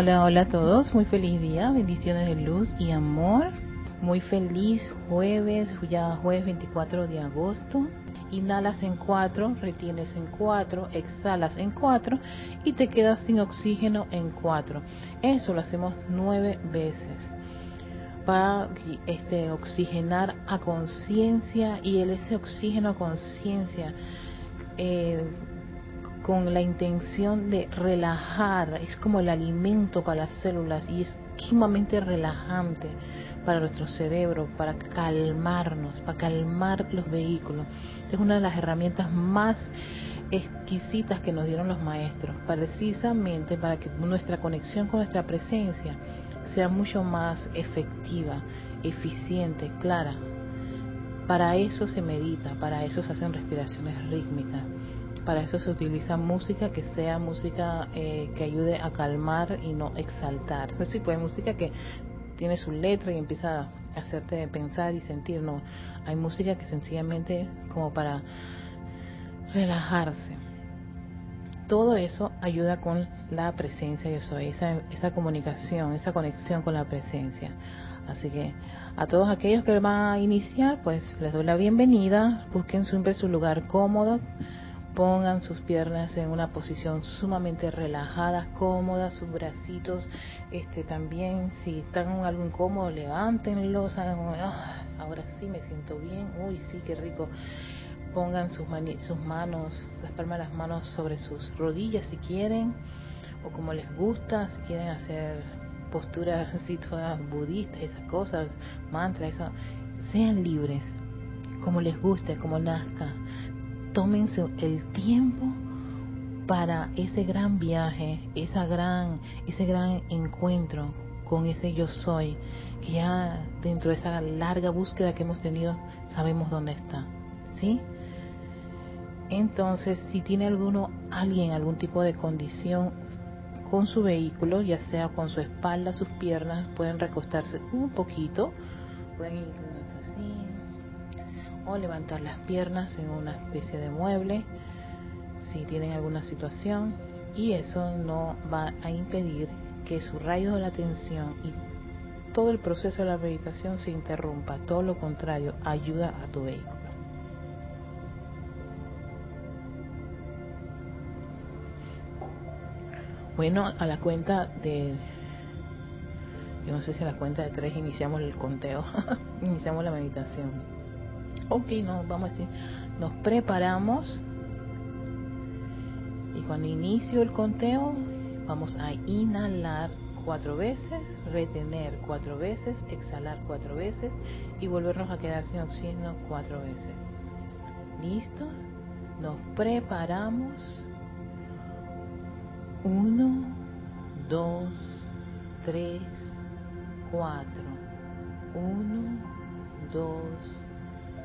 Hola, hola a todos, muy feliz día, bendiciones de luz y amor. Muy feliz jueves, ya jueves 24 de agosto. Inhalas en 4, retienes en 4, exhalas en 4 y te quedas sin oxígeno en 4. Eso lo hacemos 9 veces para este, oxigenar a conciencia y ese oxígeno a conciencia eh, con la intención de relajar, es como el alimento para las células y es sumamente relajante para nuestro cerebro, para calmarnos, para calmar los vehículos. Es una de las herramientas más exquisitas que nos dieron los maestros, precisamente para que nuestra conexión con nuestra presencia sea mucho más efectiva, eficiente, clara. Para eso se medita, para eso se hacen respiraciones rítmicas, para eso se utiliza música que sea música eh, que ayude a calmar y no exaltar. Sí, pues música que tiene su letra y empieza a hacerte pensar y sentir, no, hay música que sencillamente como para relajarse. Todo eso ayuda con la presencia de eso, esa, esa comunicación, esa conexión con la presencia. Así que a todos aquellos que van a iniciar, pues les doy la bienvenida, busquen siempre su lugar cómodo, Pongan sus piernas en una posición sumamente relajada, cómoda, sus bracitos este, también, si están algo incómodo, levántenlos, ah, ahora sí me siento bien, uy, sí, qué rico. Pongan sus, sus manos, las palmas de las manos sobre sus rodillas si quieren, o como les gusta, si quieren hacer posturas así todas budistas, esas cosas, mantras, eso, sean libres, como les guste, como nazca tómense el tiempo para ese gran viaje, esa gran, ese gran encuentro con ese yo soy, que ya dentro de esa larga búsqueda que hemos tenido sabemos dónde está, ¿sí? Entonces, si tiene alguno, alguien algún tipo de condición con su vehículo, ya sea con su espalda, sus piernas, pueden recostarse un poquito, pueden o levantar las piernas en una especie de mueble si tienen alguna situación y eso no va a impedir que su rayo de la atención y todo el proceso de la meditación se interrumpa, todo lo contrario, ayuda a tu vehículo. Bueno, a la cuenta de, yo no sé si a la cuenta de tres iniciamos el conteo, iniciamos la meditación ok, no, vamos a decir, nos preparamos y cuando inicio el conteo vamos a inhalar cuatro veces, retener cuatro veces, exhalar cuatro veces y volvernos a quedar sin oxígeno cuatro veces. ¿Listos? Nos preparamos. Uno, dos, tres, cuatro. Uno, dos,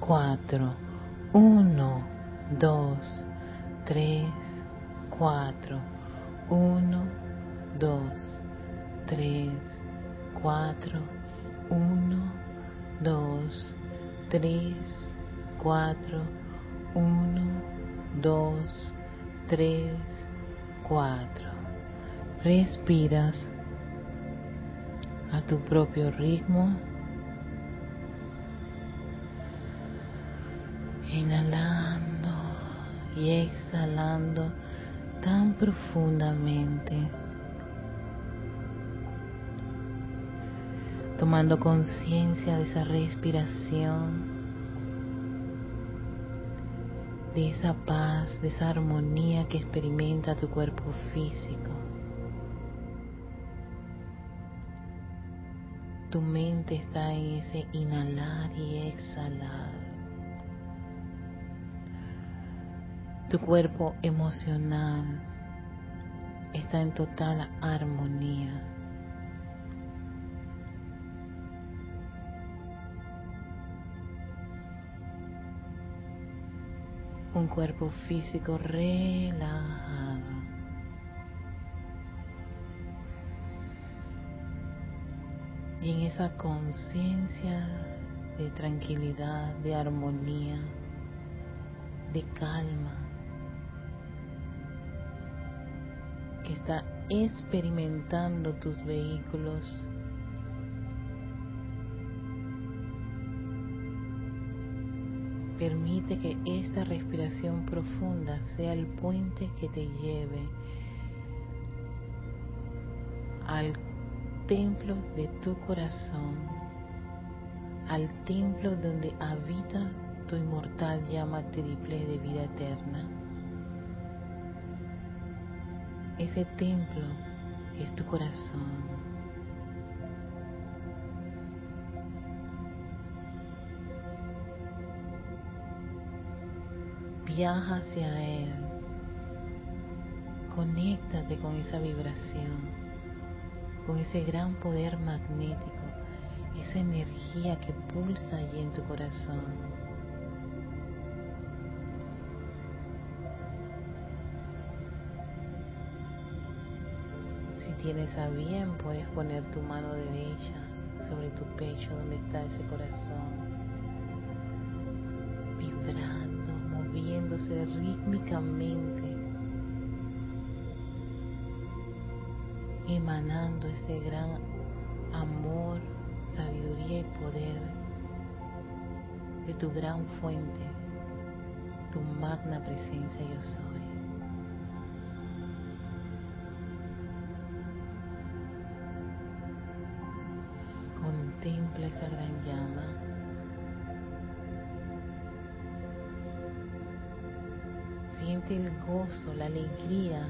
cuatro uno dos tres cuatro uno dos tres cuatro uno dos tres cuatro uno dos tres cuatro. Respiras a tu propio ritmo. Inhalando y exhalando tan profundamente. Tomando conciencia de esa respiración, de esa paz, de esa armonía que experimenta tu cuerpo físico. Tu mente está en ese inhalar y exhalar. Tu cuerpo emocional está en total armonía. Un cuerpo físico relajado. Y en esa conciencia de tranquilidad, de armonía, de calma, que está experimentando tus vehículos Permite que esta respiración profunda sea el puente que te lleve al templo de tu corazón, al templo donde habita tu inmortal llama triple de vida eterna. Ese templo es tu corazón. Viaja hacia Él. Conéctate con esa vibración con ese gran poder magnético, esa energía que pulsa allí en tu corazón. Tienes a bien, puedes poner tu mano derecha sobre tu pecho donde está ese corazón, vibrando, moviéndose rítmicamente emanando ese gran amor, sabiduría y poder de tu gran fuente, tu magna presencia yo soy. Contempla esa gran llama. Siente el gozo, la alegría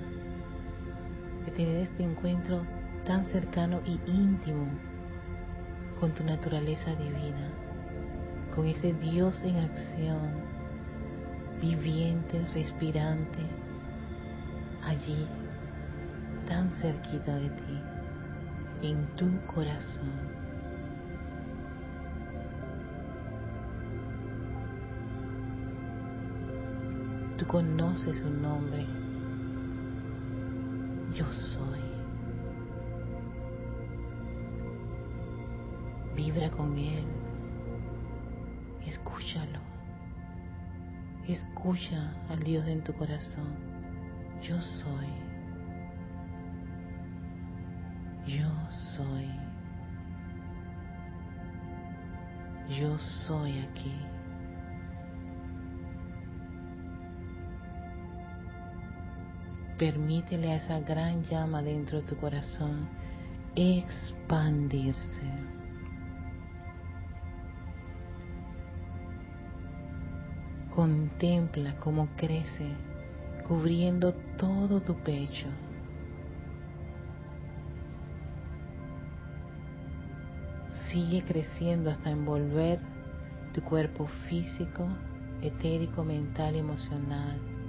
de tener este encuentro tan cercano y íntimo con tu naturaleza divina, con ese Dios en acción, viviente, respirante, allí, tan cerquita de ti, en tu corazón. Tú conoces su nombre. Yo soy. Vibra con Él. Escúchalo. Escucha al Dios en tu corazón. Yo soy. Yo soy. Yo soy aquí. Permítele a esa gran llama dentro de tu corazón expandirse. Contempla cómo crece, cubriendo todo tu pecho. Sigue creciendo hasta envolver tu cuerpo físico, etérico, mental y emocional.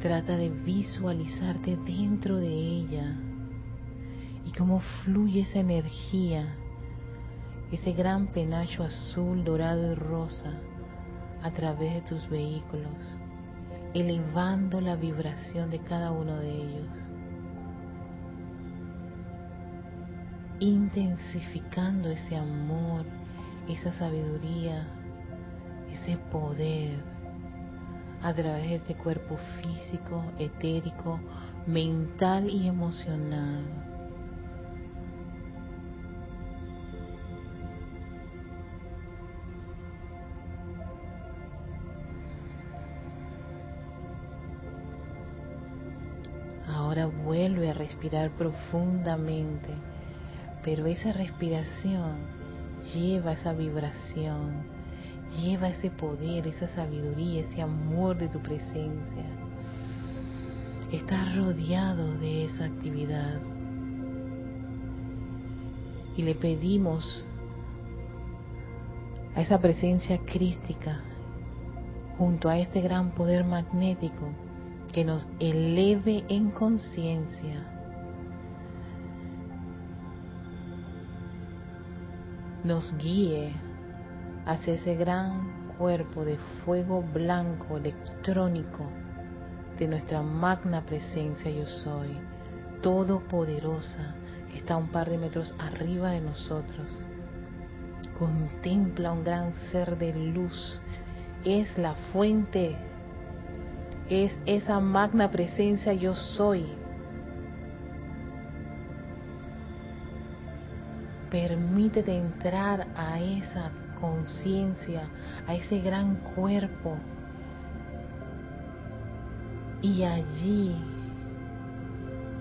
Trata de visualizarte dentro de ella y cómo fluye esa energía, ese gran penacho azul, dorado y rosa a través de tus vehículos, elevando la vibración de cada uno de ellos, intensificando ese amor, esa sabiduría, ese poder a través de este cuerpo físico, etérico, mental y emocional. Ahora vuelve a respirar profundamente, pero esa respiración lleva esa vibración Lleva ese poder, esa sabiduría, ese amor de tu presencia. Estás rodeado de esa actividad. Y le pedimos a esa presencia crística, junto a este gran poder magnético, que nos eleve en conciencia. Nos guíe hacia ese gran cuerpo de fuego blanco electrónico de nuestra magna presencia yo soy, todopoderosa, que está un par de metros arriba de nosotros. Contempla un gran ser de luz, es la fuente, es esa magna presencia yo soy. Permítete entrar a esa conciencia, a ese gran cuerpo. Y allí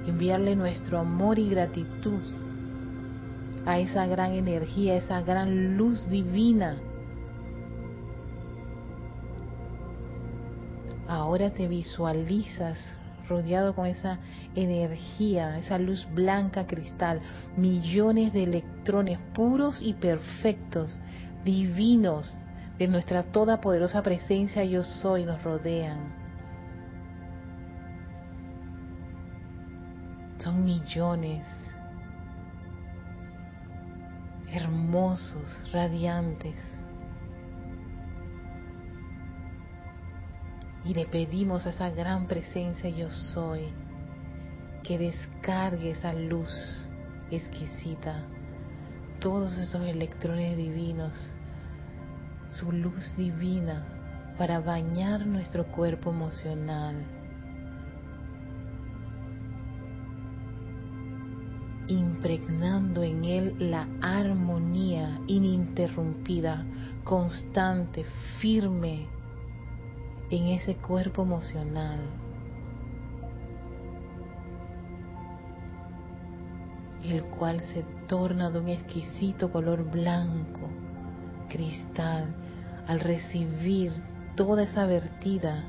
enviarle nuestro amor y gratitud a esa gran energía, esa gran luz divina. Ahora te visualizas rodeado con esa energía, esa luz blanca cristal, millones de electrones puros y perfectos divinos de nuestra toda poderosa presencia yo soy nos rodean. Son millones hermosos, radiantes. Y le pedimos a esa gran presencia yo soy que descargue esa luz exquisita todos esos electrones divinos, su luz divina para bañar nuestro cuerpo emocional. impregnando en él la armonía ininterrumpida, constante, firme en ese cuerpo emocional. El cual se torna de un exquisito color blanco, cristal, al recibir toda esa vertida,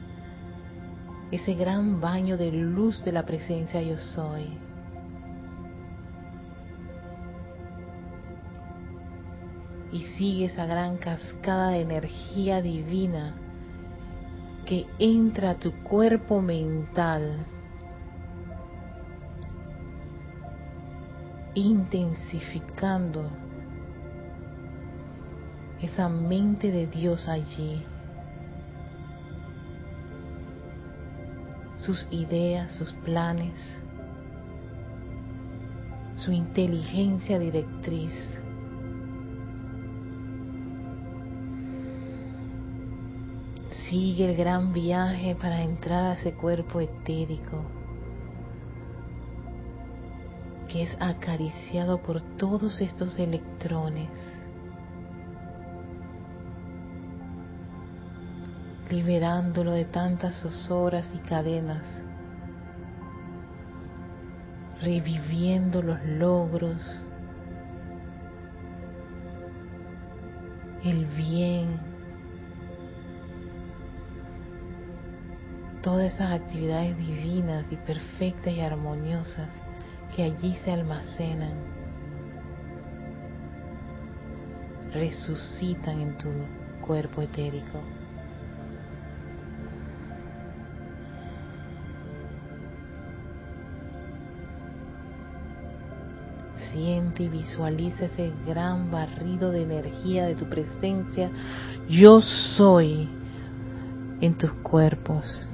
ese gran baño de luz de la presencia yo soy. Y sigue esa gran cascada de energía divina que entra a tu cuerpo mental intensificando esa mente de Dios allí, sus ideas, sus planes, su inteligencia directriz. Sigue el gran viaje para entrar a ese cuerpo etérico que es acariciado por todos estos electrones. liberándolo de tantas zozobras y cadenas, reviviendo los logros, el bien, todas esas actividades divinas y perfectas y armoniosas que allí se almacenan, resucitan en tu cuerpo etérico. Siente y visualiza ese gran barrido de energía de tu presencia. Yo soy en tus cuerpos.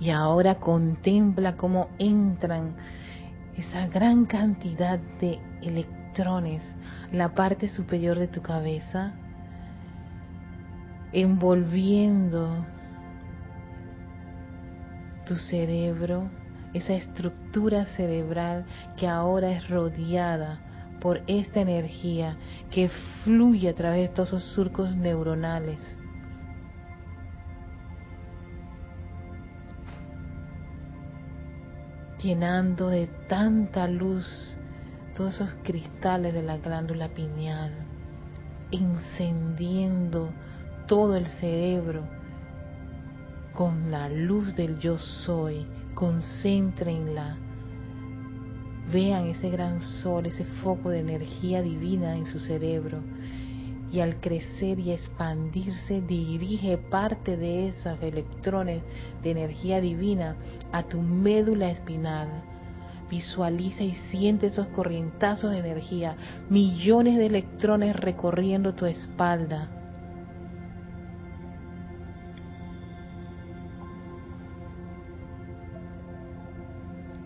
Y ahora contempla cómo entran esa gran cantidad de electrones la parte superior de tu cabeza, envolviendo tu cerebro, esa estructura cerebral que ahora es rodeada por esta energía que fluye a través de todos esos surcos neuronales llenando de tanta luz todos esos cristales de la glándula pineal, encendiendo todo el cerebro con la luz del yo soy, concéntrenla, vean ese gran sol, ese foco de energía divina en su cerebro y al crecer y expandirse dirige parte de esos electrones de energía divina a tu médula espinal. Visualiza y siente esos corrientazos de energía, millones de electrones recorriendo tu espalda.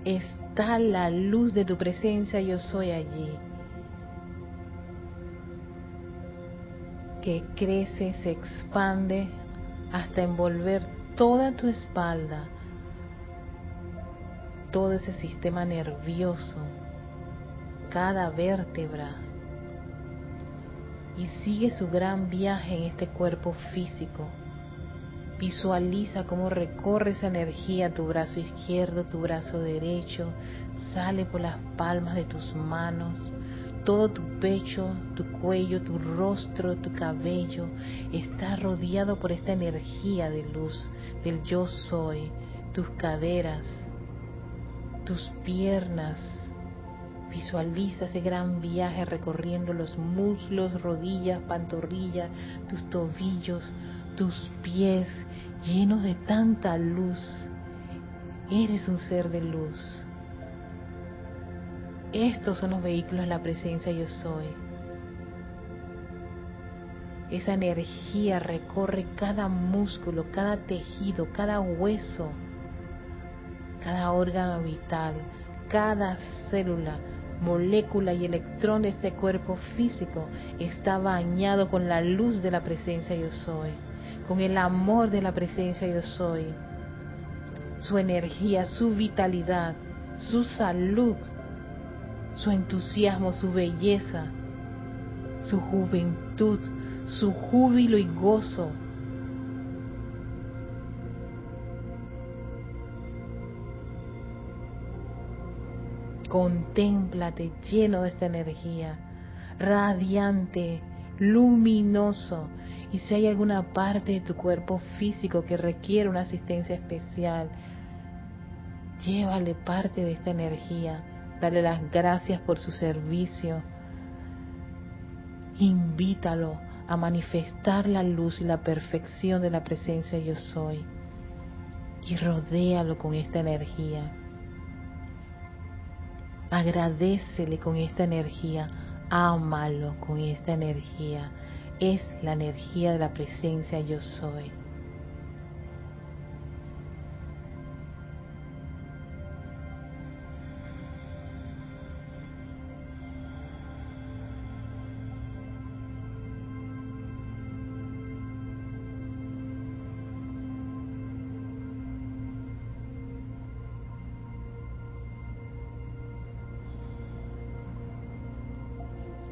Está la luz de tu presencia, yo soy allí. Que crece, se expande hasta envolver toda tu espalda, todo ese sistema nervioso, cada vértebra, y sigue su gran viaje en este cuerpo físico. Visualiza cómo recorre esa energía tu brazo izquierdo, tu brazo derecho, sale por las palmas de tus manos, todo tu pecho, tu cuello, tu rostro, tu cabello está rodeado por esta energía de luz del yo soy, tus caderas, tus piernas. Visualiza ese gran viaje recorriendo los muslos, rodillas, pantorrillas, tus tobillos, tus pies llenos de tanta luz. Eres un ser de luz. Estos son los vehículos de la presencia yo soy. Esa energía recorre cada músculo, cada tejido, cada hueso, cada órgano vital, cada célula, molécula y electrón de este cuerpo físico está bañado con la luz de la presencia yo soy, con el amor de la presencia yo soy. Su energía, su vitalidad, su salud su entusiasmo, su belleza, su juventud, su júbilo y gozo. Contémplate lleno de esta energía, radiante, luminoso. Y si hay alguna parte de tu cuerpo físico que requiere una asistencia especial, llévale parte de esta energía Dale las gracias por su servicio. Invítalo a manifestar la luz y la perfección de la presencia yo soy. Y rodéalo con esta energía. Agradecele con esta energía ámalo con esta energía. Es la energía de la presencia yo soy.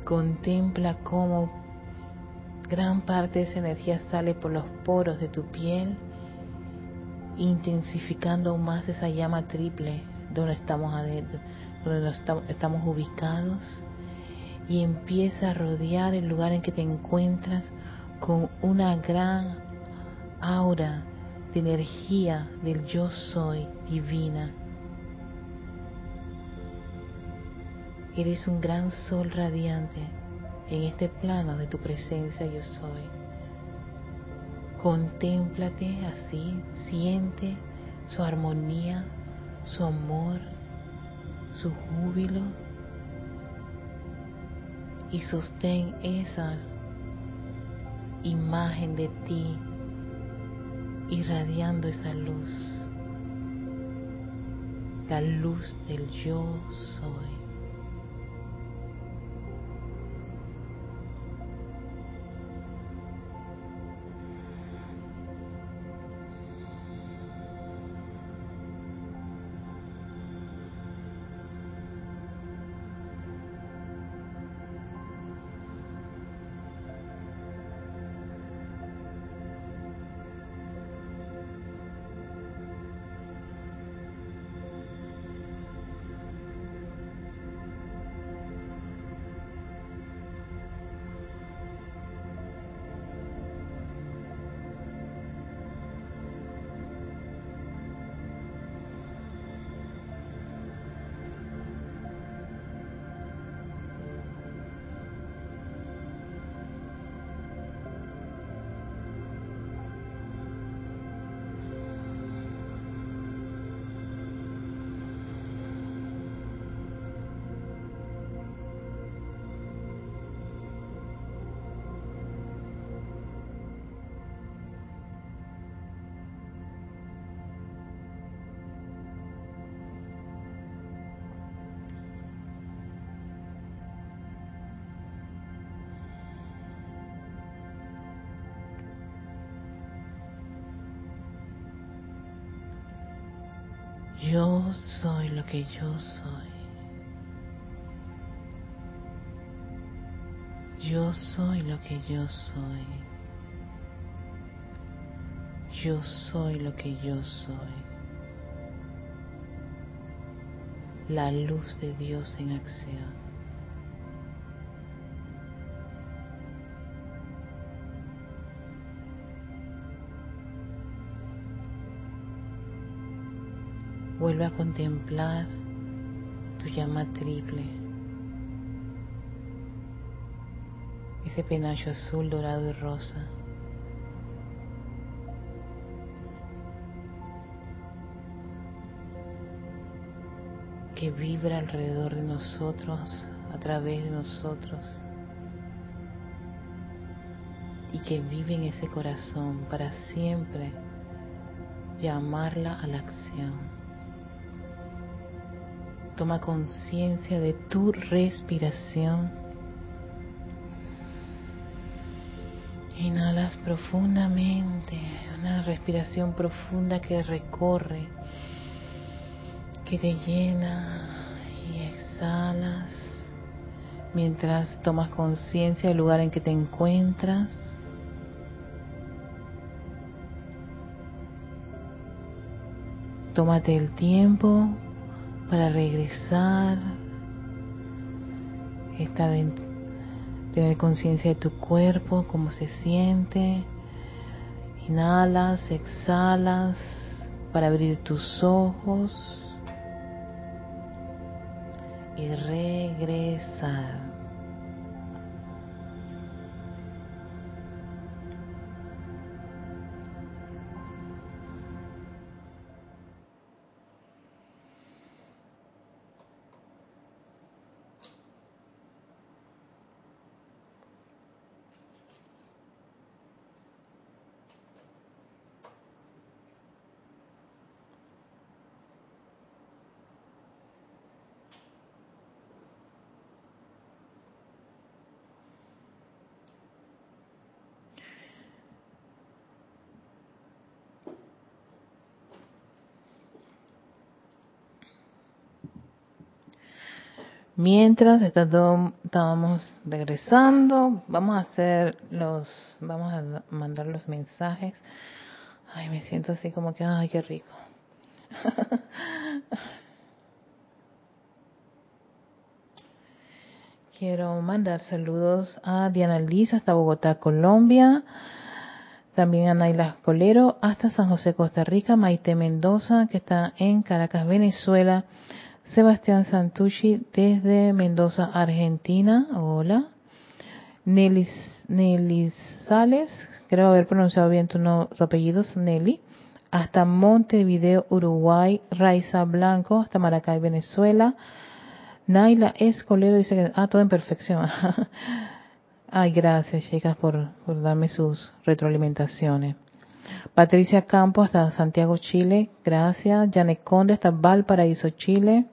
Contempla cómo gran parte de esa energía sale por los poros de tu piel, intensificando aún más esa llama triple donde estamos adentro, donde estamos ubicados y empieza a rodear el lugar en que te encuentras con una gran aura de energía del yo soy divina Eres un gran sol radiante en este plano de tu presencia yo soy. Contémplate así, siente su armonía, su amor, su júbilo y sostén esa imagen de ti irradiando esa luz, la luz del yo soy. Yo soy lo que yo soy. Yo soy lo que yo soy. Yo soy lo que yo soy. La luz de Dios en acción. Vuelve a contemplar tu llama triple, ese penacho azul, dorado y rosa. que vibra alrededor de nosotros, a través de nosotros, y que vive en ese corazón para siempre llamarla a la acción. Toma conciencia de tu respiración. Inhalas profundamente, una respiración profunda que recorre, que te llena y exhalas mientras tomas conciencia del lugar en que te encuentras. Tómate el tiempo para regresar, estar en, tener conciencia de tu cuerpo, cómo se siente. Inhalas, exhalas para abrir tus ojos y regresar. Mientras estábamos regresando, vamos a hacer los, vamos a mandar los mensajes. Ay, me siento así como que, ay, qué rico. Quiero mandar saludos a Diana Liz hasta Bogotá, Colombia. También a Naila Colero hasta San José, Costa Rica. Maite Mendoza, que está en Caracas, Venezuela. Sebastián Santucci desde Mendoza, Argentina. Hola. Nelly, Nelly Sales, creo haber pronunciado bien tu, no, tu apellido, Nelly. Hasta Montevideo, Uruguay. Raiza Blanco, hasta Maracay, Venezuela. Naila Escolero dice que, ah, todo en perfección. Ay, gracias, chicas, por, por darme sus retroalimentaciones. Patricia Campos hasta Santiago, Chile. Gracias. Janet Conde hasta Valparaíso, Chile.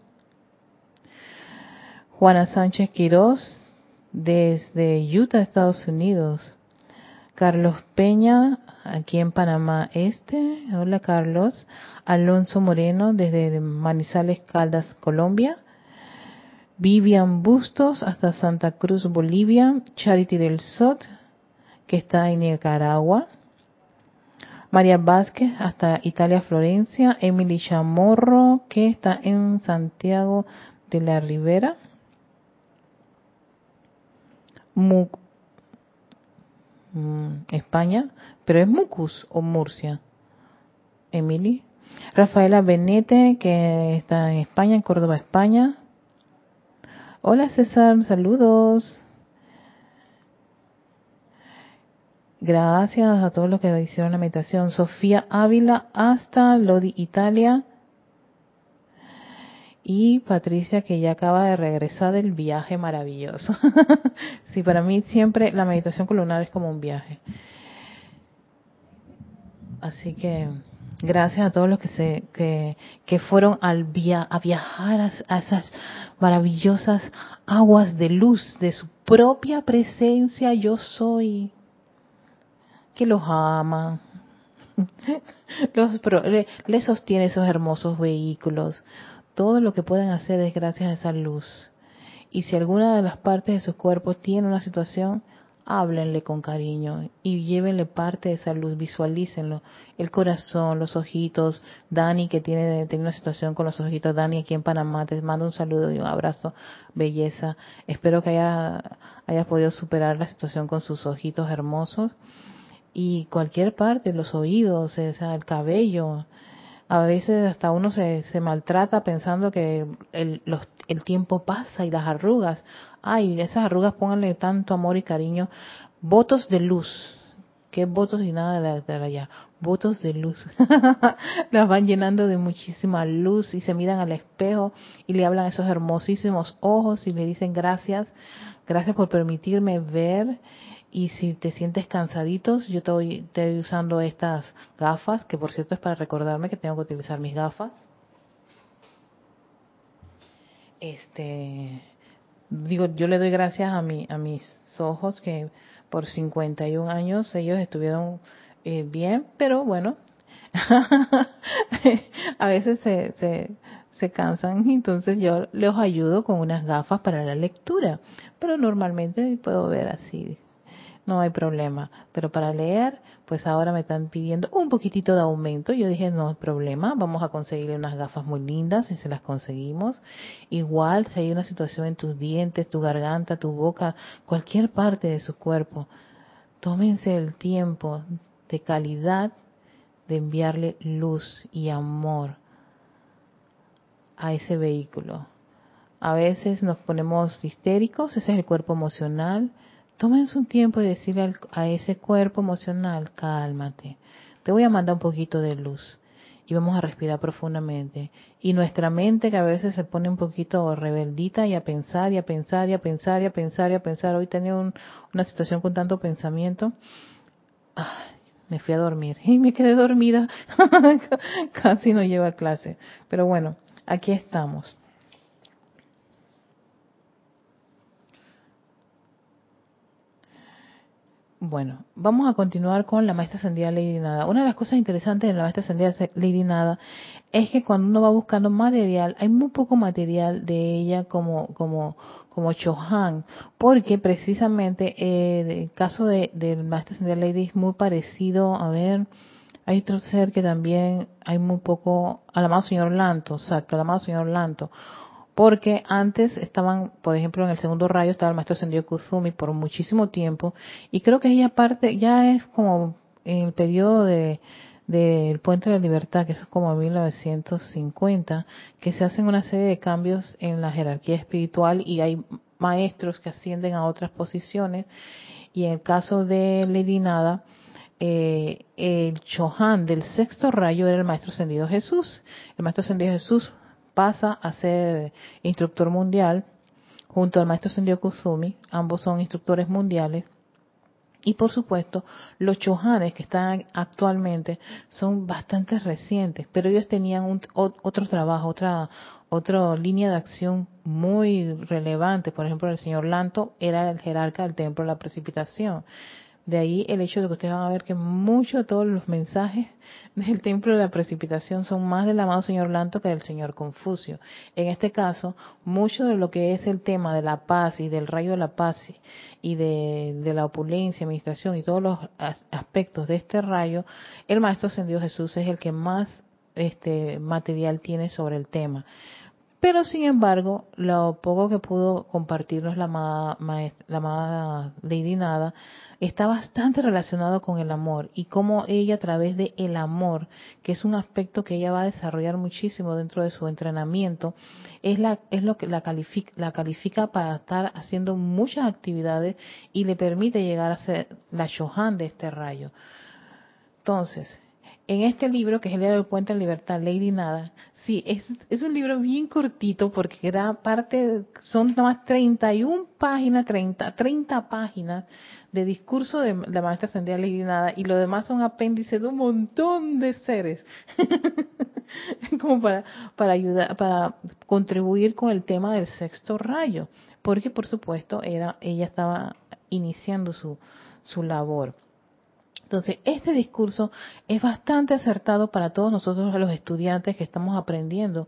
Juana Sánchez Quirós desde Utah, Estados Unidos. Carlos Peña aquí en Panamá Este. Hola Carlos. Alonso Moreno desde Manizales Caldas, Colombia. Vivian Bustos hasta Santa Cruz, Bolivia. Charity del Sot, que está en Nicaragua. María Vázquez hasta Italia, Florencia. Emily Chamorro, que está en Santiago de la Ribera. Mm, España, pero es Mucus o Murcia. Emily. Rafaela Benete, que está en España, en Córdoba, España. Hola César, saludos. Gracias a todos los que hicieron la meditación. Sofía Ávila hasta Lodi, Italia. Y Patricia que ya acaba de regresar del viaje maravilloso. sí, para mí siempre la meditación columnar es como un viaje. Así que Gracias a todos los que se que, fueron al via, a viajar a, esas maravillosas aguas de luz de su propia presencia. Yo soy que los ama, los le, le sostiene esos hermosos vehículos. Todo lo que pueden hacer es gracias a esa luz. Y si alguna de las partes de su cuerpo tiene una situación, háblenle con cariño y llévenle parte de esa luz, visualícenlo, el corazón, los ojitos, Dani que tiene, tiene una situación con los ojitos, Dani aquí en Panamá, te mando un saludo y un abrazo, belleza, espero que haya, haya podido superar la situación con sus ojitos hermosos. Y cualquier parte, los oídos, o el cabello, a veces hasta uno se, se maltrata pensando que el, los, el tiempo pasa y las arrugas, ay, esas arrugas pónganle tanto amor y cariño, votos de luz, que votos y nada de, allá, votos de luz, las van llenando de muchísima luz y se miran al espejo y le hablan esos hermosísimos ojos y le dicen gracias, gracias por permitirme ver y si te sientes cansaditos, yo estoy, estoy usando estas gafas, que por cierto es para recordarme que tengo que utilizar mis gafas. Este, digo, yo le doy gracias a mi, a mis ojos que por 51 años ellos estuvieron eh, bien, pero bueno, a veces se, se, se cansan, entonces yo les ayudo con unas gafas para la lectura, pero normalmente puedo ver así no hay problema. Pero para leer, pues ahora me están pidiendo un poquitito de aumento. Yo dije, no hay problema, vamos a conseguirle unas gafas muy lindas y se las conseguimos. Igual, si hay una situación en tus dientes, tu garganta, tu boca, cualquier parte de su cuerpo, tómense el tiempo de calidad de enviarle luz y amor a ese vehículo. A veces nos ponemos histéricos, ese es el cuerpo emocional, tómense un tiempo y decirle a ese cuerpo emocional, cálmate, te voy a mandar un poquito de luz y vamos a respirar profundamente. Y nuestra mente que a veces se pone un poquito rebeldita y a pensar y a pensar y a pensar y a pensar y a pensar. Hoy tenía una situación con tanto pensamiento. me fui a dormir y me quedé dormida. Casi no llevo a clase. Pero bueno, aquí estamos. Bueno, vamos a continuar con la maestra ascendida Lady Nada. Una de las cosas interesantes de la maestra ascendida Lady Nada es que cuando uno va buscando material, hay muy poco material de ella como como como Chohan, porque precisamente eh, el caso de, del maestra ascendida Lady es muy parecido, a ver, hay otro ser que también hay muy poco, al amado señor Lanto, exacto, al amado señor Lanto porque antes estaban, por ejemplo, en el segundo rayo estaba el maestro Sendio Kuzumi por muchísimo tiempo y creo que ella parte, ya es como en el periodo de del Puente de la Libertad, que es como 1950, que se hacen una serie de cambios en la jerarquía espiritual y hay maestros que ascienden a otras posiciones y en el caso de Lady eh, el Chohan del sexto rayo era el maestro ascendido Jesús. El maestro ascendido Jesús pasa a ser instructor mundial junto al maestro Sendio Kusumi, ambos son instructores mundiales. Y por supuesto, los chohanes que están actualmente son bastante recientes, pero ellos tenían un, otro trabajo, otra, otra línea de acción muy relevante. Por ejemplo, el señor Lanto era el jerarca del templo de la precipitación. De ahí el hecho de que ustedes van a ver que muchos de todos los mensajes del templo de la precipitación son más del amado señor Lanto que del señor Confucio. En este caso, mucho de lo que es el tema de la paz y del rayo de la paz y de, la opulencia, administración y todos los aspectos de este rayo, el maestro ascendido Jesús es el que más este material tiene sobre el tema. Pero sin embargo, lo poco que pudo compartirnos la amada, la amada Lady Nada está bastante relacionado con el amor y cómo ella a través de el amor, que es un aspecto que ella va a desarrollar muchísimo dentro de su entrenamiento, es la es lo que la califica, la califica para estar haciendo muchas actividades y le permite llegar a ser la Shohan de este rayo. Entonces, en este libro, que es el Día del Puente en Libertad, Lady Nada, sí, es, es un libro bien cortito porque era parte, son nada más 31 páginas, 30, 30 páginas de discurso de la maestra ascendida Lady Nada y lo demás son apéndices de un montón de seres. Como para para ayudar para contribuir con el tema del sexto rayo porque por supuesto era ella estaba iniciando su su labor entonces, este discurso es bastante acertado para todos nosotros los estudiantes que estamos aprendiendo,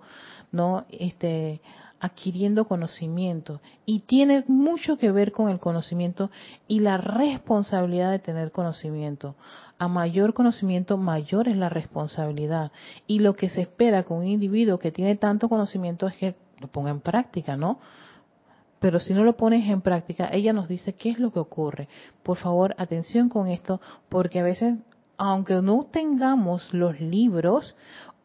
¿no? Este adquiriendo conocimiento y tiene mucho que ver con el conocimiento y la responsabilidad de tener conocimiento. A mayor conocimiento, mayor es la responsabilidad. Y lo que se espera con un individuo que tiene tanto conocimiento es que lo ponga en práctica, ¿no? Pero si no lo pones en práctica, ella nos dice qué es lo que ocurre. Por favor, atención con esto, porque a veces, aunque no tengamos los libros,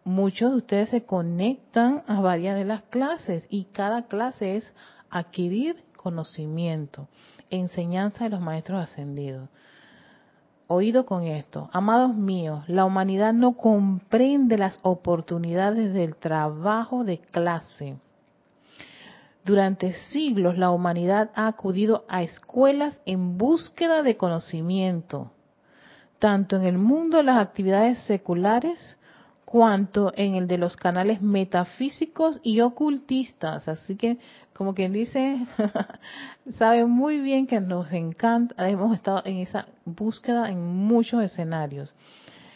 muchos de ustedes se conectan a varias de las clases y cada clase es adquirir conocimiento, enseñanza de los maestros ascendidos. Oído con esto, amados míos, la humanidad no comprende las oportunidades del trabajo de clase. Durante siglos la humanidad ha acudido a escuelas en búsqueda de conocimiento, tanto en el mundo de las actividades seculares cuanto en el de los canales metafísicos y ocultistas. Así que, como quien dice, sabe muy bien que nos encanta, hemos estado en esa búsqueda en muchos escenarios,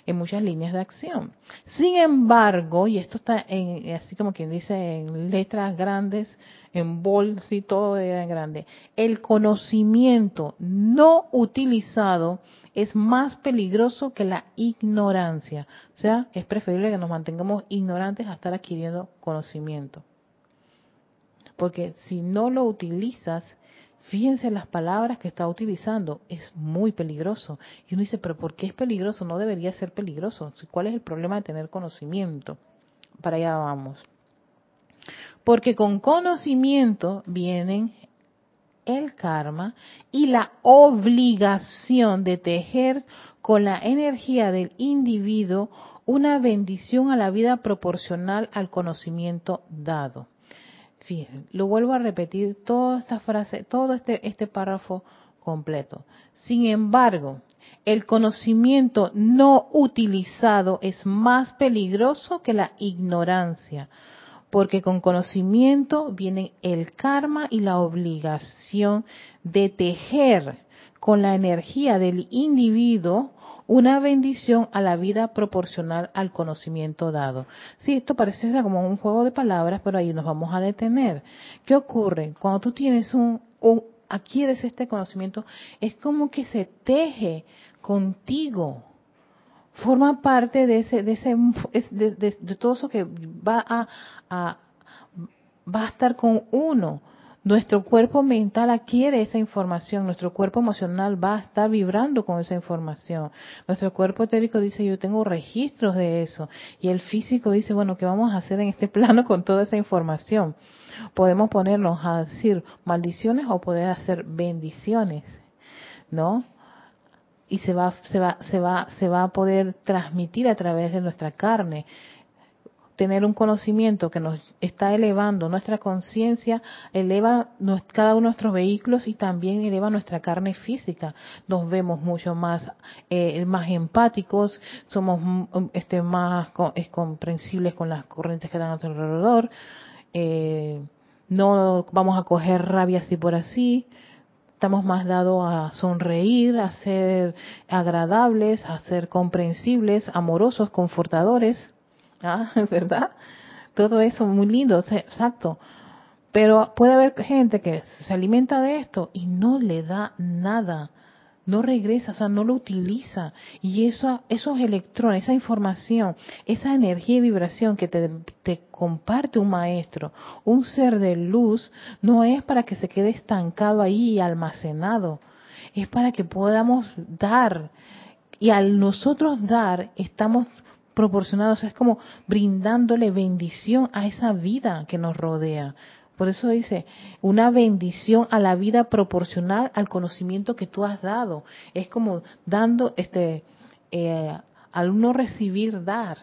en muchas líneas de acción. Sin embargo, y esto está en, así como quien dice en letras grandes, en bold, y todo en grande, el conocimiento no utilizado es más peligroso que la ignorancia. O sea, es preferible que nos mantengamos ignorantes a estar adquiriendo conocimiento. Porque si no lo utilizas, fíjense las palabras que está utilizando, es muy peligroso. Y uno dice, pero ¿por qué es peligroso? No debería ser peligroso. ¿Cuál es el problema de tener conocimiento? Para allá vamos. Porque con conocimiento vienen el karma y la obligación de tejer con la energía del individuo una bendición a la vida proporcional al conocimiento dado. Fíjense, lo vuelvo a repetir toda esta frase, todo este, este párrafo completo. Sin embargo, el conocimiento no utilizado es más peligroso que la ignorancia, porque con conocimiento viene el karma y la obligación de tejer con la energía del individuo una bendición a la vida proporcional al conocimiento dado. Sí, esto parece ser como un juego de palabras, pero ahí nos vamos a detener. ¿Qué ocurre? Cuando tú tienes un, adquieres este conocimiento, es como que se teje contigo. Forma parte de ese, de ese, de, todo eso que va a, a, va a estar con uno. Nuestro cuerpo mental adquiere esa información, nuestro cuerpo emocional va a estar vibrando con esa información. Nuestro cuerpo etérico dice, yo tengo registros de eso. Y el físico dice, bueno, ¿qué vamos a hacer en este plano con toda esa información? Podemos ponernos a decir maldiciones o poder hacer bendiciones, ¿no? Y se va, se va, se va, se va a poder transmitir a través de nuestra carne. Tener un conocimiento que nos está elevando nuestra conciencia, eleva cada uno de nuestros vehículos y también eleva nuestra carne física. Nos vemos mucho más, eh, más empáticos, somos mm, este, más comprensibles con las corrientes que dan a nuestro alrededor, eh, no vamos a coger rabia así por así, estamos más dados a sonreír, a ser agradables, a ser comprensibles, amorosos, confortadores ¿Ah? ¿Verdad? Todo eso muy lindo, exacto. Pero puede haber gente que se alimenta de esto y no le da nada, no regresa, o sea, no lo utiliza. Y eso, esos electrones, esa información, esa energía y vibración que te, te comparte un maestro, un ser de luz, no es para que se quede estancado ahí y almacenado, es para que podamos dar. Y al nosotros dar, estamos proporcionados, es como brindándole bendición a esa vida que nos rodea. Por eso dice, una bendición a la vida proporcional al conocimiento que tú has dado. Es como dando, este, eh, al uno recibir, dar.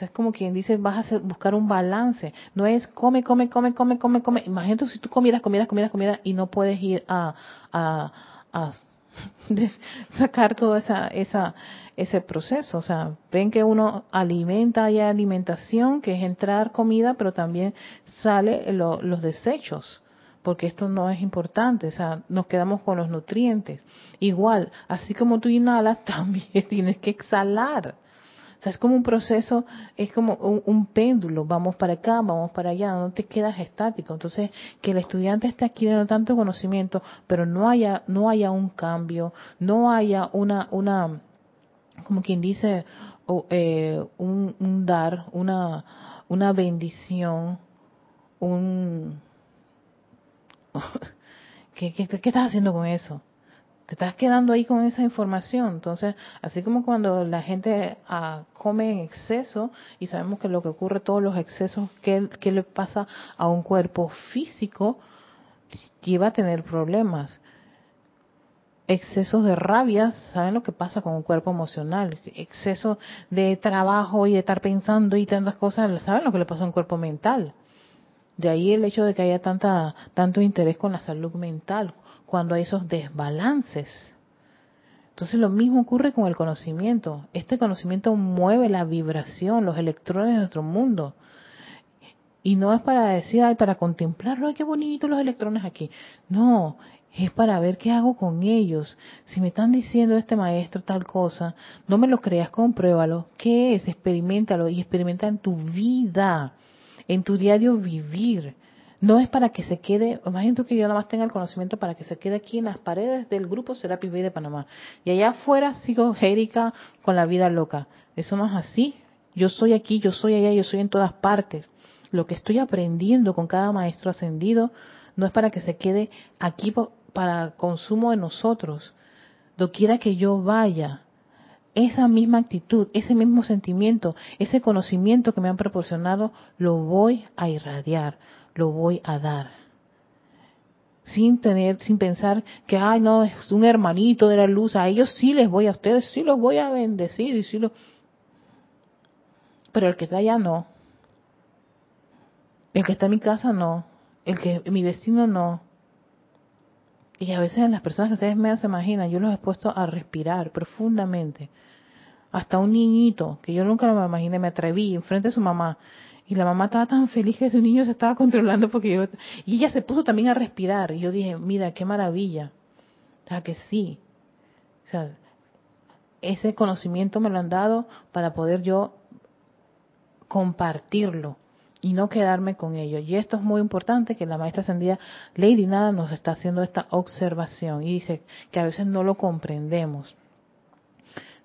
O es como quien dice, vas a buscar un balance. No es come, come, come, come, come, come. Imagínate si tú comieras, comieras, comieras, comieras y no puedes ir a, a, a sacar toda esa, esa, ese proceso. O sea, ven que uno alimenta, hay alimentación, que es entrar comida, pero también sale los desechos, porque esto no es importante. O sea, nos quedamos con los nutrientes. Igual, así como tú inhalas, también tienes que exhalar. Es como un proceso, es como un, péndulo, vamos para acá, vamos para allá, no te quedas estático. Entonces, que el estudiante esté adquiriendo tanto conocimiento, pero no haya, no haya un cambio, no haya una, una, como quien dice, eh, un, dar, una, una bendición, un... ¿Qué, qué, qué estás haciendo con eso? Te estás quedando ahí con esa información. Entonces, así como cuando la gente ah, come en exceso, y sabemos que lo que ocurre, todos los excesos que, le pasa a un cuerpo físico, lleva a tener problemas excesos de rabia, ¿saben lo que pasa con un cuerpo emocional? Exceso de trabajo y de estar pensando y tantas cosas, ¿saben lo que le pasa a un cuerpo mental? De ahí el hecho de que haya tanta, tanto interés con la salud mental, cuando hay esos desbalances. Entonces lo mismo ocurre con el conocimiento. Este conocimiento mueve la vibración, los electrones de nuestro mundo. Y no es para decir, ay, para contemplarlo, ay, qué bonito los electrones aquí. No, es para ver qué hago con ellos. Si me están diciendo este maestro tal cosa, no me lo creas, compruébalo. ¿Qué es? Experimentalo y experimenta en tu vida, en tu diario vivir. No es para que se quede, imagínate que yo nada más tenga el conocimiento para que se quede aquí en las paredes del grupo Serapis Bay de Panamá. Y allá afuera sigo Jérica con la vida loca. Eso no es así. Yo soy aquí, yo soy allá, yo soy en todas partes. Lo que estoy aprendiendo con cada maestro ascendido no es para que se quede aquí para consumo de nosotros. Doquiera que yo vaya, esa misma actitud, ese mismo sentimiento, ese conocimiento que me han proporcionado, lo voy a irradiar, lo voy a dar. Sin tener, sin pensar que, ay, no, es un hermanito de la luz, a ellos sí les voy, a ustedes sí los voy a bendecir y sí lo... Pero el que está allá no. El que está en mi casa no. El que, mi vecino no. Y a veces en las personas que ustedes menos se imaginan, yo los he puesto a respirar profundamente. Hasta un niñito, que yo nunca me imaginé, me atreví enfrente de su mamá. Y la mamá estaba tan feliz que su niño se estaba controlando porque yo... Y ella se puso también a respirar. Y yo dije, mira, qué maravilla. O sea que sí. O sea, ese conocimiento me lo han dado para poder yo compartirlo y no quedarme con ello. Y esto es muy importante que la maestra ascendida Lady Nada nos está haciendo esta observación y dice que a veces no lo comprendemos.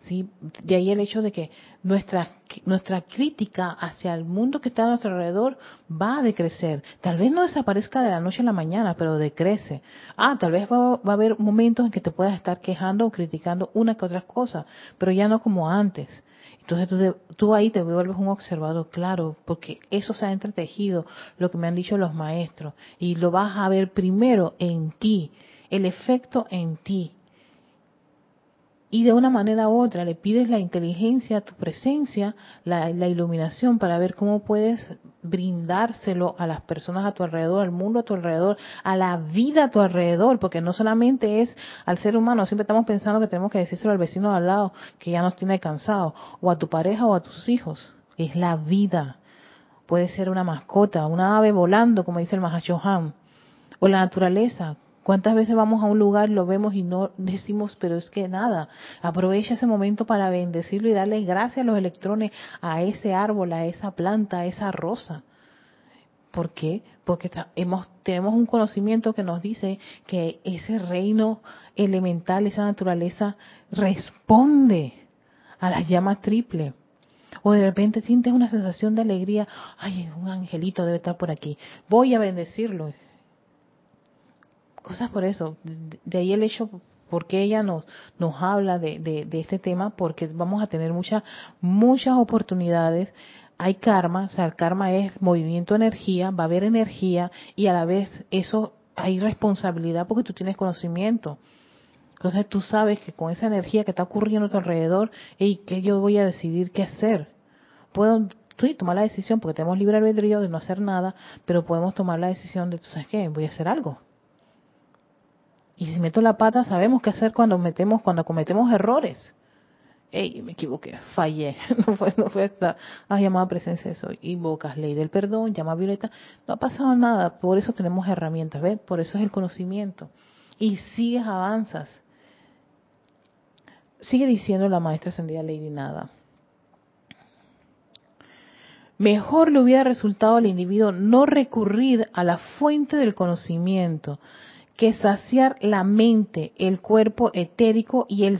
¿Sí? De ahí el hecho de que nuestra, nuestra crítica hacia el mundo que está a nuestro alrededor va a decrecer. Tal vez no desaparezca de la noche a la mañana, pero decrece. Ah, tal vez va, va a haber momentos en que te puedas estar quejando o criticando una que otra cosa, pero ya no como antes. Entonces tú, ahí te vuelves un observador, claro, porque eso se ha entretejido, lo que me han dicho los maestros, y lo vas a ver primero en ti, el efecto en ti y de una manera u otra le pides la inteligencia, tu presencia, la, iluminación para ver cómo puedes brindárselo a las personas a tu alrededor, al mundo a tu alrededor, a la vida a tu alrededor, porque no solamente es al ser humano, siempre estamos pensando que tenemos que decírselo al vecino al lado que ya nos tiene cansado, o a tu pareja o a tus hijos, es la vida. Puede ser una mascota, una ave volando, como dice el Mahashohan, o la naturaleza, ¿Cuántas veces vamos a un lugar, lo vemos y no decimos, pero es que nada, aprovecha ese momento para bendecirlo y darle gracias a los electrones a ese árbol, a esa planta, a esa rosa? ¿Por qué? Porque tenemos un conocimiento que nos dice que ese reino elemental, esa naturaleza, responde a las llamas triple. O de repente sientes una sensación de alegría, ay, un angelito debe estar por aquí, voy a bendecirlo cosas por eso. De ahí el hecho porque ella nos nos habla de, de, este tema porque vamos a tener muchas muchas oportunidades. Hay karma o sea el karma es movimiento energía va a haber energía y a la vez eso hay responsabilidad porque tú tienes conocimiento. Entonces tú sabes que con esa energía que está ocurriendo a tu alrededor y que yo voy a decidir qué hacer puedo tomar la decisión porque tenemos libre albedrío de no hacer nada pero podemos tomar la decisión de tú sabes qué voy a hacer algo y si meto la pata, sabemos qué hacer cuando metemos, cuando cometemos errores. Ey, me equivoqué, fallé. No fue, no fue esta ah, llamada presencia de soy. Invocas ley del perdón, llama violeta. No ha pasado nada. Por eso tenemos herramientas, ¿ves? Por eso es el conocimiento. Y sigues, avanzas. Sigue diciendo la maestra ascendida Lady Nada. Mejor le hubiera resultado al individuo no recurrir a la fuente del conocimiento, que saciar la mente, el cuerpo etérico y el,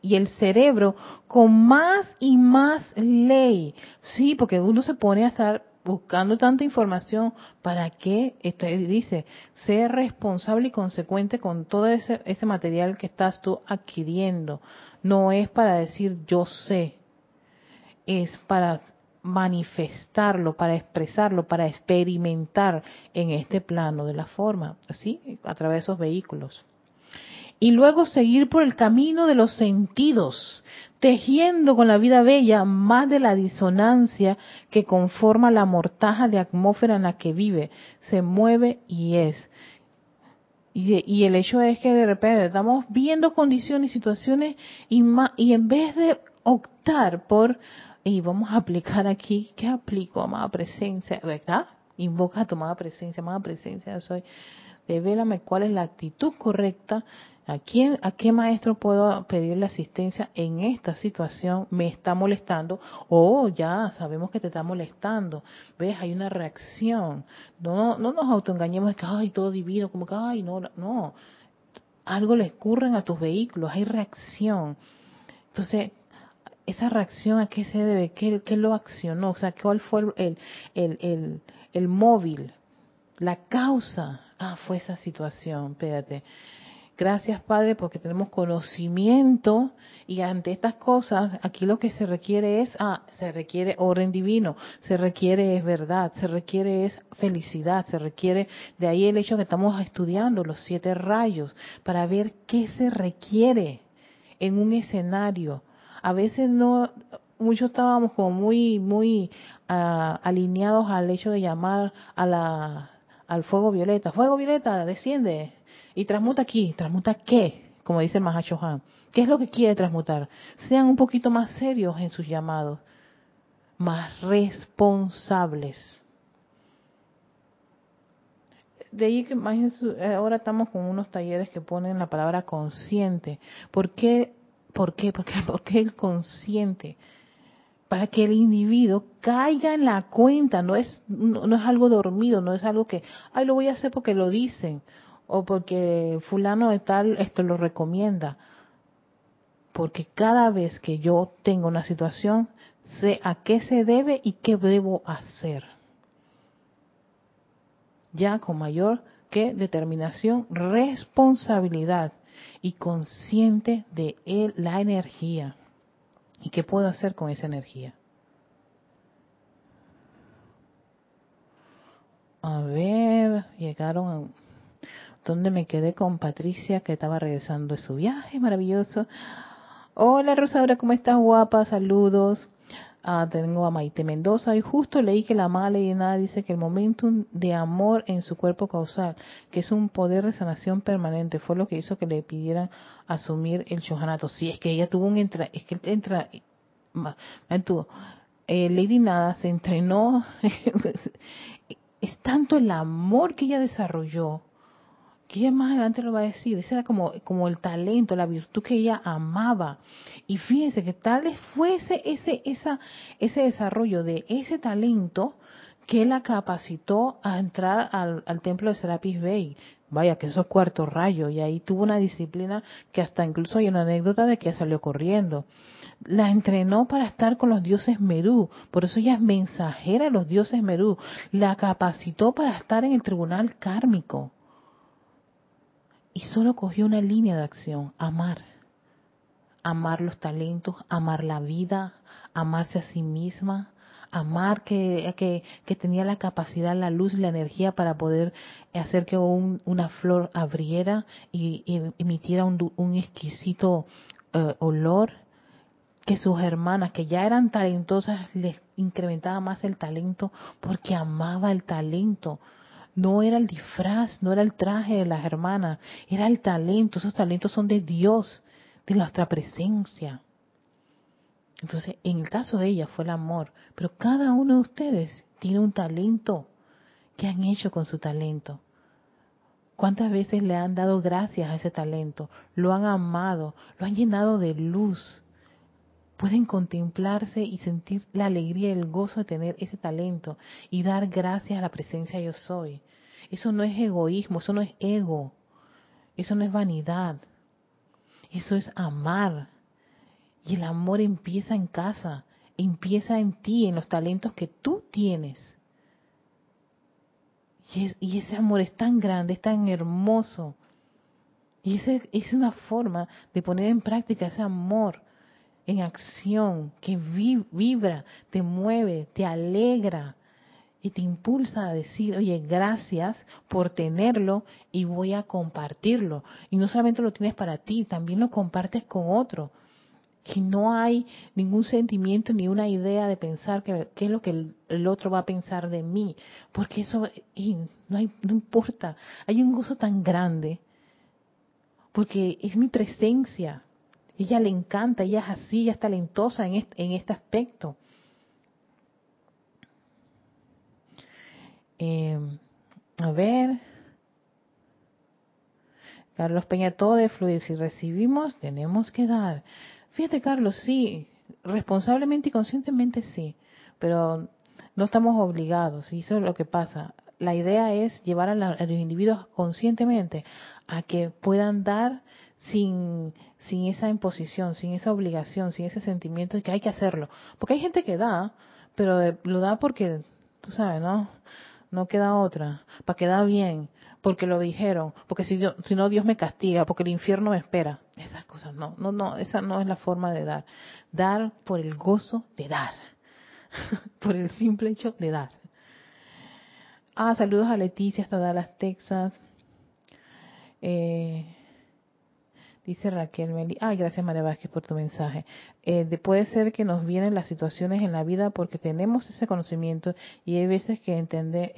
y el cerebro con más y más ley. Sí, porque uno se pone a estar buscando tanta información, ¿para? Este, dice, ser responsable y consecuente con todo ese, ese material que estás tú adquiriendo. No es para decir yo sé, es para manifestarlo, para expresarlo, para experimentar en este plano de la forma, así, a través de esos vehículos. Y luego seguir por el camino de los sentidos, tejiendo con la vida bella más de la disonancia que conforma la mortaja de atmósfera en la que vive, se mueve y es. Y, el hecho es que de repente estamos viendo condiciones situaciones y, y en vez de optar por y vamos a aplicar aquí, ¿qué aplico? Amada presencia, ¿verdad? Invoca a tu amada presencia, amada presencia, soy. Revélame cuál es la actitud correcta, a quién, a qué maestro puedo pedirle asistencia en esta situación, me está molestando, o ya sabemos que te está molestando, ves, hay una reacción, no, no nos autoengañemos que, ay, todo divino, como que, ay, no, no, algo le ocurre a tus vehículos, hay reacción. Entonces, esa reacción a qué se debe, qué, qué lo accionó, o sea, cuál fue el, el, el, el, móvil, la causa. Ah, fue esa situación, espérate. Gracias, Padre, porque tenemos conocimiento y ante estas cosas, aquí lo que se requiere es, ah, se requiere orden divino, se requiere es verdad, se requiere es felicidad, se requiere, de ahí el hecho que estamos estudiando los siete rayos para ver qué se requiere en un escenario a veces no, muchos estábamos como muy, muy ah, alineados al hecho de llamar a la, al fuego violeta. Fuego violeta, desciende y transmuta aquí. ¿Transmuta qué? Como dice el Mahashohan. ¿Qué es lo que quiere transmutar? Sean un poquito más serios en sus llamados, más responsables. de ahí que ahora estamos con unos talleres que ponen la palabra consciente. ¿Por qué? ¿Por qué? ¿Por qué, ¿Por qué el consciente? Para que el individuo caiga en la cuenta, no es, no, no es algo dormido, no es algo que, ay, lo voy a hacer porque lo dicen, o porque fulano de tal esto lo recomienda. Porque cada vez que yo tengo una situación, sé a qué se debe y qué debo hacer ya con mayor que determinación, responsabilidad y consciente de él, la energía. ¿Y qué puedo hacer con esa energía? A ver, llegaron a donde me quedé con Patricia que estaba regresando de su viaje maravilloso. Hola Rosaura, ¿cómo estás guapa? Saludos. Ah, tengo a Maite Mendoza y justo leí que la y nada dice que el momentum de amor en su cuerpo causal, que es un poder de sanación permanente, fue lo que hizo que le pidieran asumir el shohanato. Sí, es que ella tuvo un entra, es que entra, tuvo, eh, Lady Nada se entrenó, es tanto el amor que ella desarrolló ella más adelante lo va a decir, ese era como, el talento, la virtud que ella amaba. Y fíjense que tal vez fuese ese, esa, ese desarrollo de ese talento que la capacitó a entrar al, al templo de Serapis Bay. Vaya, que eso es cuarto rayo, y ahí tuvo una disciplina que hasta incluso hay una anécdota de que salió corriendo. La entrenó para estar con los dioses Merú, por eso ella es mensajera de los dioses Merú. La capacitó para estar en el tribunal kármico y solo cogió una línea de acción, amar. Amar los talentos, amar la vida, amarse a sí misma, amar que, que, tenía la capacidad, la luz y la energía para poder hacer que una flor abriera y, emitiera un, exquisito eh, olor, que sus hermanas, que ya eran talentosas, les incrementaba más el talento porque amaba el talento no era el disfraz, no era el traje de las hermanas, era el talento. Esos talentos son de Dios, de nuestra presencia. Entonces, en el caso de ella fue el amor, pero cada uno de ustedes tiene un talento. ¿Qué han hecho con su talento? ¿Cuántas veces le han dado gracias a ese talento? Lo han amado, lo han llenado de luz. Pueden contemplarse y sentir la alegría y el gozo de tener ese talento y dar gracias a la presencia yo soy. Eso no es egoísmo, eso no es ego, eso no es vanidad, eso es amar. Y el amor empieza en casa, empieza en ti, en los talentos que tú tienes. Y, ese amor es tan grande, es tan hermoso. Y esa es una forma de poner en práctica ese amor en acción, que vibra, te mueve, te alegra y te impulsa a decir, oye, gracias por tenerlo y voy a compartirlo. Y no solamente lo tienes para ti, también lo compartes con otro. Que no hay ningún sentimiento ni una idea de pensar qué es lo que el, otro va a pensar de mí. Porque eso no, hay, no importa. Hay un gozo tan grande. Porque es mi presencia ella le encanta, ella es así, ella es talentosa en este, en este aspecto. Eh, a ver. Carlos Peña, todo de fluir. Si recibimos, tenemos que dar. Fíjate, Carlos, sí, responsablemente y conscientemente sí, pero no estamos obligados, y eso es lo que pasa. La idea es llevar a, los individuos conscientemente a que puedan dar sin sin esa imposición, sin esa obligación, sin ese sentimiento de que hay que hacerlo. Porque hay gente que da, pero lo da porque, tú sabes, ¿no? No queda otra, para quedar bien, porque lo dijeron, porque si, si no Dios me castiga, porque el infierno me espera. Esas cosas no, no, no, esa no es la forma de dar. Dar por el gozo de dar, por el simple hecho de dar. Ah, saludos a Leticia hasta Dallas, Texas. Eh, Dice Raquel Meli, ay, gracias María Vázquez por tu mensaje. Eh, puede ser que nos vienen las situaciones en la vida porque tenemos ese conocimiento y hay veces que entende,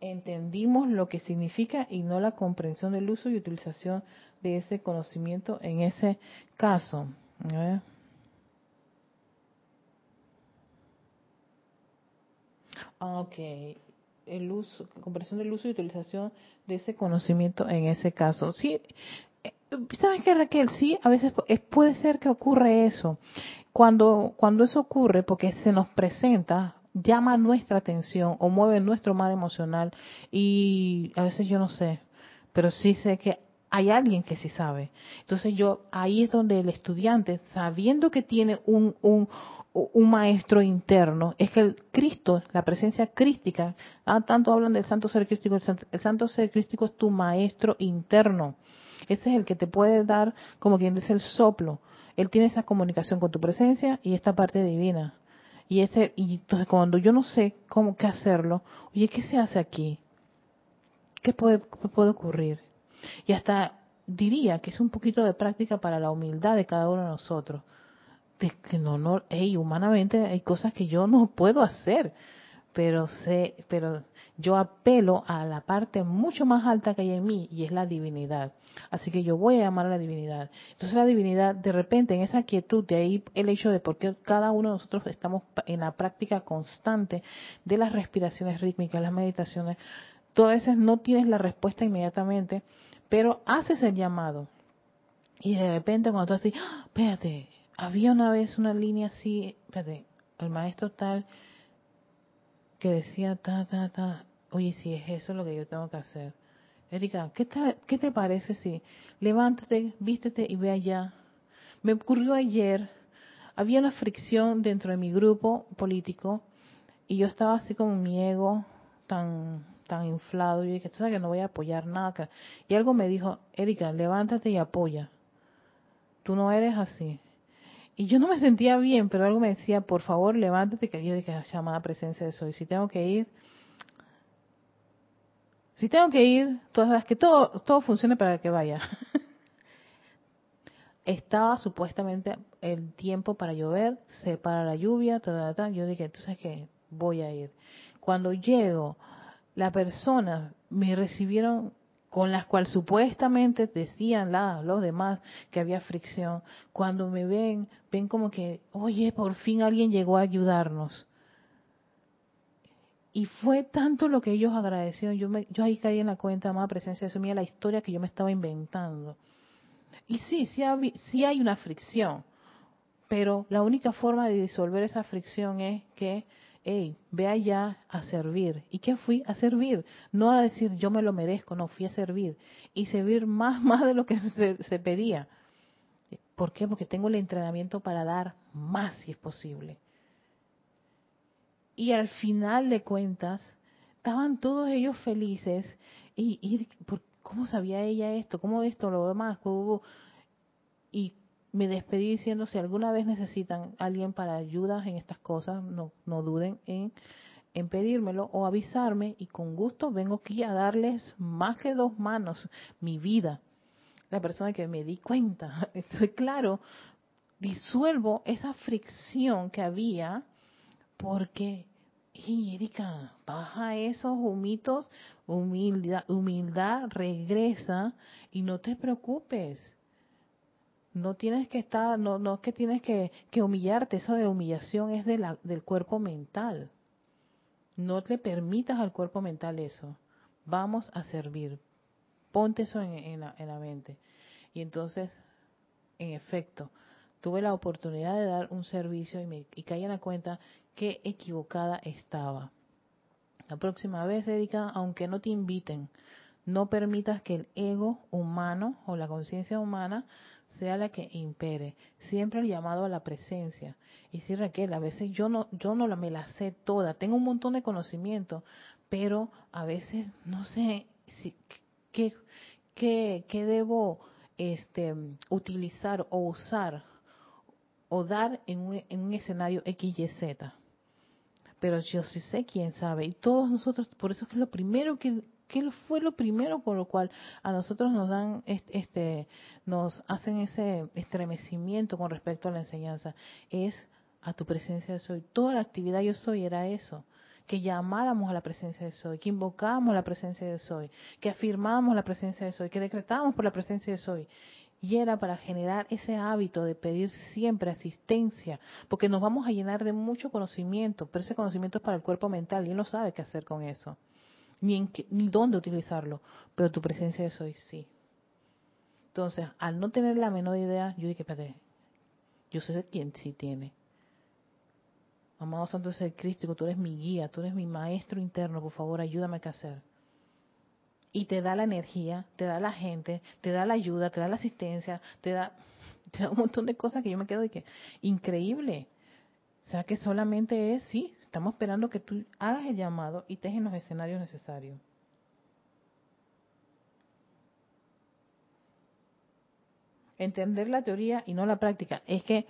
entendemos, lo que significa y no la comprensión del uso y utilización de ese conocimiento en ese caso. Ok, el uso, comprensión del uso y utilización de ese conocimiento en ese caso. Sí, eh, ¿sabes qué, Raquel? Sí, a veces puede ser que ocurre eso. Cuando, cuando eso ocurre, porque se nos presenta, llama nuestra atención o mueve nuestro mar emocional y a veces yo no sé, pero sí sé que hay alguien que sí sabe. Entonces yo, ahí es donde el estudiante, sabiendo que tiene un, un, un maestro interno, es que el Cristo, la presencia crística, ah, tanto hablan del santo ser crístico, el santo, ser crístico es tu maestro interno. Ese es el que te puede dar, como quien dice, el soplo. Él tiene esa comunicación con tu presencia y esta parte divina. Y ese, y entonces cuando yo no sé cómo qué hacerlo, oye, ¿qué se hace aquí? ¿Qué puede, qué puede ocurrir? Y hasta diría que es un poquito de práctica para la humildad de cada uno de nosotros que no, no, hey, humanamente hay cosas que yo no puedo hacer, pero sé, pero yo apelo a la parte mucho más alta que hay en mí y es la divinidad. Así que yo voy a llamar a la divinidad. Entonces la divinidad, de repente, en esa quietud, de ahí el hecho de por qué cada uno de nosotros estamos en la práctica constante de las respiraciones rítmicas, las meditaciones, todas veces no tienes la respuesta inmediatamente, pero haces el llamado. Y de repente cuando tú así, ¡Ah! espérate, había una vez una línea así, espérate, el maestro tal que decía ta ta ta, oye, si es eso lo que yo tengo que hacer. Erika, ¿qué, ¿qué te parece si levántate, vístete y ve allá? Me ocurrió ayer, había una fricción dentro de mi grupo político y yo estaba así como mi ego tan tan inflado, yo dije, tú sabes que no voy a apoyar nada. Y algo me dijo, Erika, levántate y apoya. Tú no eres así. Y yo no me sentía bien, pero algo me decía, por favor, levántate, que yo dije, ah, llamada presencia de soy. Si tengo que ir, si tengo que ir, todas que todo, todo funcione para que vaya. Estaba supuestamente el tiempo para llover, se para la lluvia, ta, ta, yo dije, entonces que voy a ir. Cuando llego, la persona me recibieron con las cuales supuestamente decían los demás que había fricción, cuando me ven, ven como que, oye, por fin alguien llegó a ayudarnos. Y fue tanto lo que ellos agradecieron, yo, me, yo ahí caí en la cuenta, más presencia de eso, mira la historia que yo me estaba inventando. Y sí, sí, sí hay una fricción, pero la única forma de disolver esa fricción es que hey, ve allá a servir. ¿Y qué fui? A servir. No a decir yo me lo merezco, no, fui a servir. Y servir más, más de lo que se, pedía. ¿Por qué? Porque tengo el entrenamiento para dar más si es posible. Y al final de cuentas, estaban todos ellos felices. Y, y ¿cómo sabía ella esto? ¿Cómo esto? Lo demás. Y me despedí diciendo si alguna vez necesitan alguien para ayudas en estas cosas, no, no duden en, en pedírmelo o avisarme y con gusto vengo aquí a darles más que dos manos mi vida. La persona que me di cuenta, estoy claro, disuelvo esa fricción que había porque, y Erika, baja esos humitos, humildad, humildad, regresa y no te preocupes no tienes que estar, no, no es que tienes que, humillarte, eso de humillación es de la, del cuerpo mental. No te permitas al cuerpo mental eso. Vamos a servir. Ponte eso en, la, en la mente. Y entonces, en efecto, tuve la oportunidad de dar un servicio y, me, y caí en la cuenta que equivocada estaba. La próxima vez, Erika, aunque no te inviten, no permitas que el ego humano o la conciencia humana sea la que impere. Siempre el llamado a la presencia. Y sí, Raquel, a veces yo no, yo no la, me la sé toda. Tengo un montón de conocimiento, pero a veces no sé si, qué, qué, qué debo este, utilizar o usar o dar en un, en un escenario XYZ. Pero yo sí sé quién sabe. Y todos nosotros, por eso es que lo primero que ¿Qué fue lo primero por lo cual a nosotros nos dan este, nos hacen ese estremecimiento con respecto a la enseñanza? Es a tu presencia de soy. Toda la actividad yo soy era eso, que llamáramos a la presencia de soy, que invocábamos la presencia de soy, que afirmábamos la presencia de soy, que decretábamos por la presencia de soy. Y era para generar ese hábito de pedir siempre asistencia, porque nos vamos a llenar de mucho conocimiento, pero ese conocimiento es para el cuerpo mental y él no sabe qué hacer con eso. Ni, en ni dónde utilizarlo, pero tu presencia de soy sí. Entonces, al no tener la menor idea, yo dije, espérate, yo sé quién sí tiene. Amado Santo ser Cristo, tú eres mi guía, tú eres mi maestro interno, por favor, ayúdame a qué hacer. Y te da la energía, te da la gente, te da la ayuda, te da la asistencia, te da, te da un montón de cosas que yo me quedo de que, increíble. O sea que solamente es, sí, estamos esperando que tú hagas el llamado y estés en los escenarios necesarios. Entender la teoría y no la práctica. Es que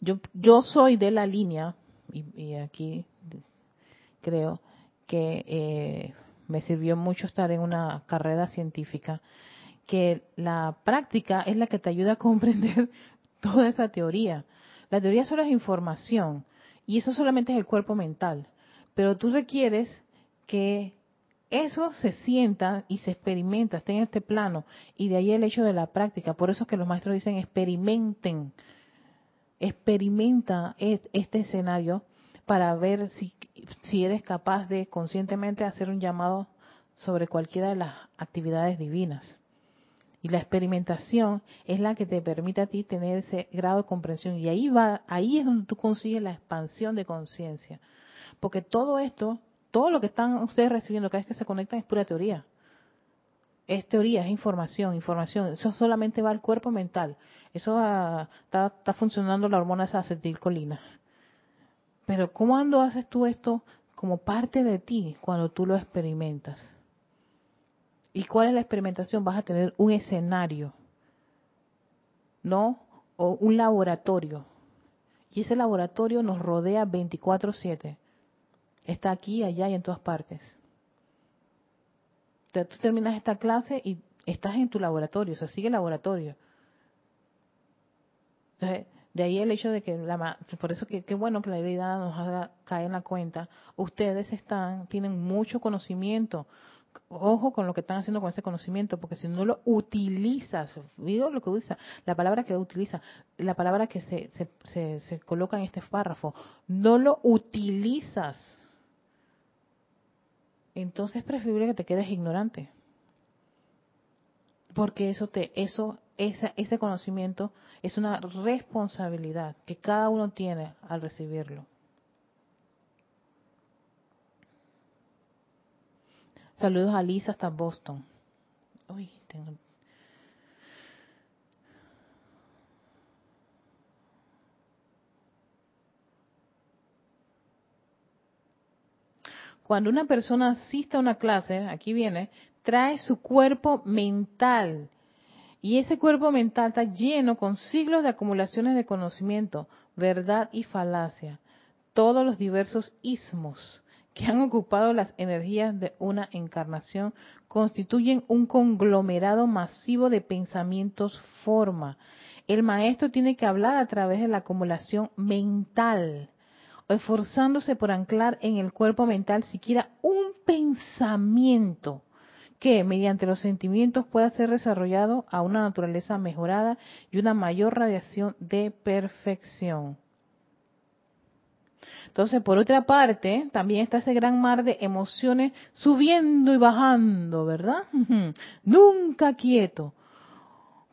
yo, yo soy de la línea, y, aquí creo que eh, me sirvió mucho estar en una carrera científica, que la práctica es la que te ayuda a comprender toda esa teoría. La teoría solo es información y eso solamente es el cuerpo mental, pero tú requieres que eso se sienta y se experimenta, esté en este plano, y de ahí el hecho de la práctica. Por eso es que los maestros dicen experimenten, experimenta este escenario para ver si, si eres capaz de conscientemente hacer un llamado sobre cualquiera de las actividades divinas. Y la experimentación es la que te permite a ti tener ese grado de comprensión. Y ahí va, ahí es donde tú consigues la expansión de conciencia. Porque todo esto, todo lo que están ustedes recibiendo cada vez que se conectan es pura teoría. Es teoría, es información, información. Eso solamente va al cuerpo mental. Eso está, funcionando la hormona esa acetilcolina. Pero ¿cuándo haces tú esto como parte de ti cuando tú lo experimentas? ¿Y cuál es la experimentación? Vas a tener un escenario, ¿no? O un laboratorio. Y ese laboratorio nos rodea 24/7. Está aquí, allá y en todas partes. Entonces, tú terminas esta clase y estás en tu laboratorio, o sea, sigue el laboratorio. Entonces, de ahí el hecho de que, la, por eso que qué bueno que la deidad nos haga caer en la cuenta, ustedes están, tienen mucho conocimiento, ojo con lo que están haciendo con ese conocimiento, porque si no lo utilizas, digo lo que utiliza, la palabra que utiliza, la palabra que se, se, se coloca en este párrafo, no lo utilizas, entonces es preferible que te quedes ignorante. Porque eso te, eso ese conocimiento es una responsabilidad que cada uno tiene al recibirlo. Saludos a Lisa hasta Boston. Uy, tengo... Cuando una persona asiste a una clase, aquí viene, trae su cuerpo mental y ese cuerpo mental está lleno con siglos de acumulaciones de conocimiento, verdad y falacia, todos los diversos ismos que han ocupado las energías de una encarnación constituyen un conglomerado masivo de pensamientos forma. El maestro tiene que hablar a través de la acumulación mental, esforzándose por anclar en el cuerpo mental siquiera un pensamiento que mediante los sentimientos pueda ser desarrollado a una naturaleza mejorada y una mayor radiación de perfección. Entonces, por otra parte, también está ese gran mar de emociones subiendo y bajando, ¿verdad? Nunca quieto,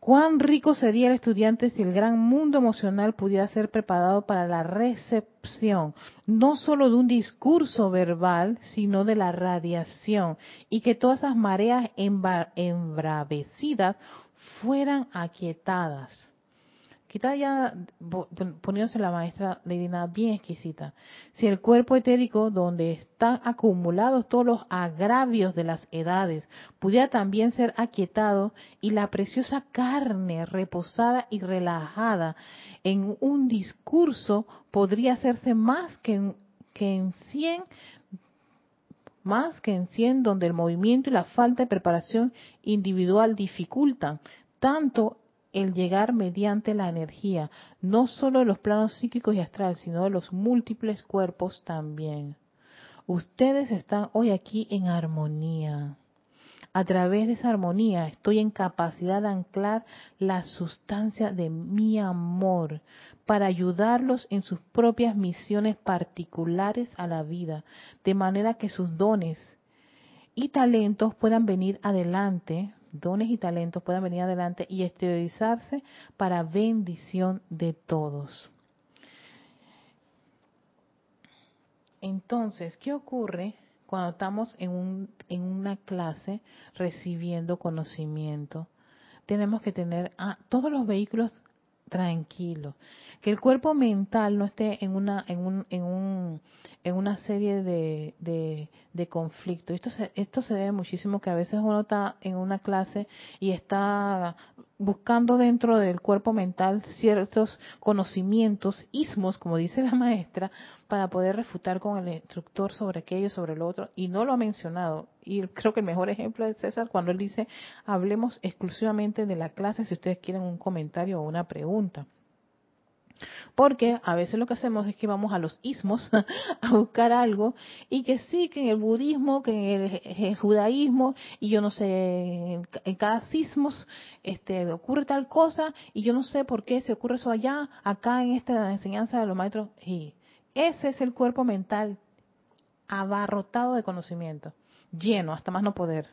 Cuán rico sería el estudiante si el gran mundo emocional pudiera ser preparado para la recepción, no solo de un discurso verbal, sino de la radiación, y que todas esas mareas embravecidas fueran aquietadas. Está ya poniéndose la maestra Lady bien exquisita. Si el cuerpo etérico, donde están acumulados todos los agravios de las edades, pudiera también ser aquietado y la preciosa carne reposada y relajada en un discurso podría hacerse más que en, que en cien más que en cien donde el movimiento y la falta de preparación individual dificultan tanto el llegar mediante la energía, no solo de los planos psíquicos y astrales, sino de los múltiples cuerpos también. Ustedes están hoy aquí en armonía. A través de esa armonía estoy en capacidad de anclar la sustancia de mi amor para ayudarlos en sus propias misiones particulares a la vida, de manera que sus dones y talentos puedan venir adelante, dones y talentos puedan venir adelante y exteriorizarse para bendición de todos. Entonces, ¿qué ocurre cuando estamos en, un, en una clase recibiendo conocimiento? Tenemos que tener a todos los vehículos tranquilos, que el cuerpo mental no esté en una en un, en un en una serie de, de, conflictos. Esto se, esto se debe muchísimo que a veces uno está en una clase y está buscando dentro del cuerpo mental ciertos conocimientos, ismos, como dice la maestra, para poder refutar con el instructor sobre aquello, sobre lo otro, y no lo ha mencionado. Y creo que el mejor ejemplo es César cuando él dice, hablemos exclusivamente de la clase si ustedes quieren un comentario o una pregunta. Porque a veces lo que hacemos es que vamos a los ismos a buscar algo y que sí, que en el budismo, que en el, judaísmo, y yo no sé, en cada sismos este, ocurre tal cosa y yo no sé por qué se ocurre eso allá, acá en esta enseñanza de los maestros. Y ese es el cuerpo mental abarrotado de conocimiento, lleno, hasta más no poder.